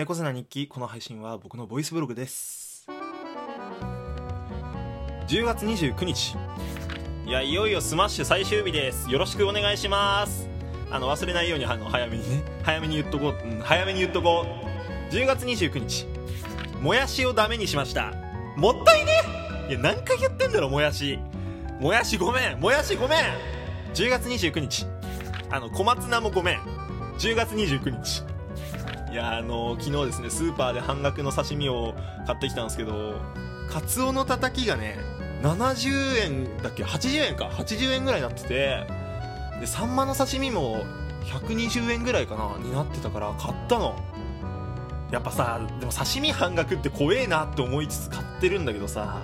猫背な日記この配信は僕のボイスブログです。10月29日。いやいよいよスマッシュ最終日です。よろしくお願いします。あの忘れないようにあの早めにね。早めに言っとこう、うん、早めに言っとこう。10月29日。もやしをダメにしました。もったいね。いや何回言ってんだろもやし。もやしごめん。もやしごめん。10月29日。あの小松菜もごめん。10月29日。いやあの昨日ですねスーパーで半額の刺身を買ってきたんですけどカツオのたたきがね70円だっけ？80円か。80円ぐらいになっててでサンマの刺身も120円ぐらいかなになってたから買ったの。やっぱさでも刺身半額って怖えなって思いつつ買ってるんだけどさ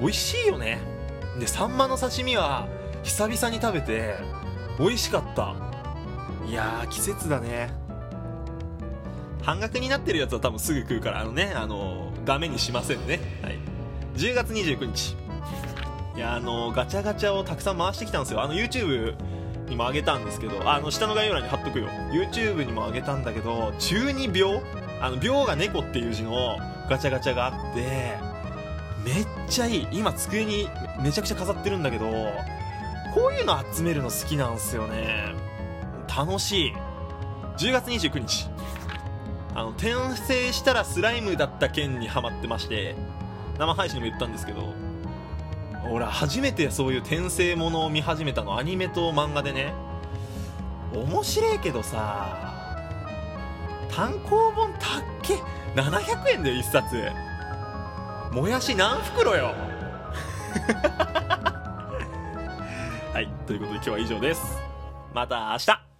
美味しいよね。でサンマの刺身は久々に食べて美味しかった。いやー季節だね。半額になってるやつは多分すぐ食うからあのねあのダメにしませんね。はい。10月29日。いやあのガチャガチャをたくさん回してきたんですよ。あの YouTube にもあげたんですけどあの下の概要欄に貼っとくよ。YouTube にもあげたんだけど中二病？あの病が猫っていう字のガチャガチャがあってめっちゃいい。今机にめちゃくちゃ飾ってるんだけどこういうの集めるの好きなんすよね。楽しい。10月29日。あの転生したらスライムだった件にハマってまして生配信でも言ったんですけど俺初めてそういう転生ものを見始めたのアニメと漫画でね面白いけどさ単行本たっけ？700円だよ1冊。もやし何袋よ？はいということで今日は以上です。また明日。